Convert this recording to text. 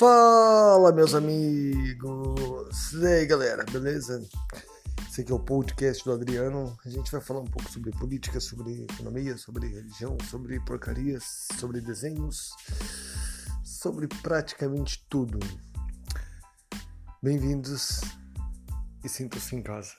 Fala, meus amigos! E aí, galera, beleza? Esse aqui é o podcast do Adriano. A gente vai falar um pouco sobre política, sobre economia, sobre religião, sobre porcarias, sobre desenhos, sobre praticamente tudo. Bem-vindos e sinto-se em casa.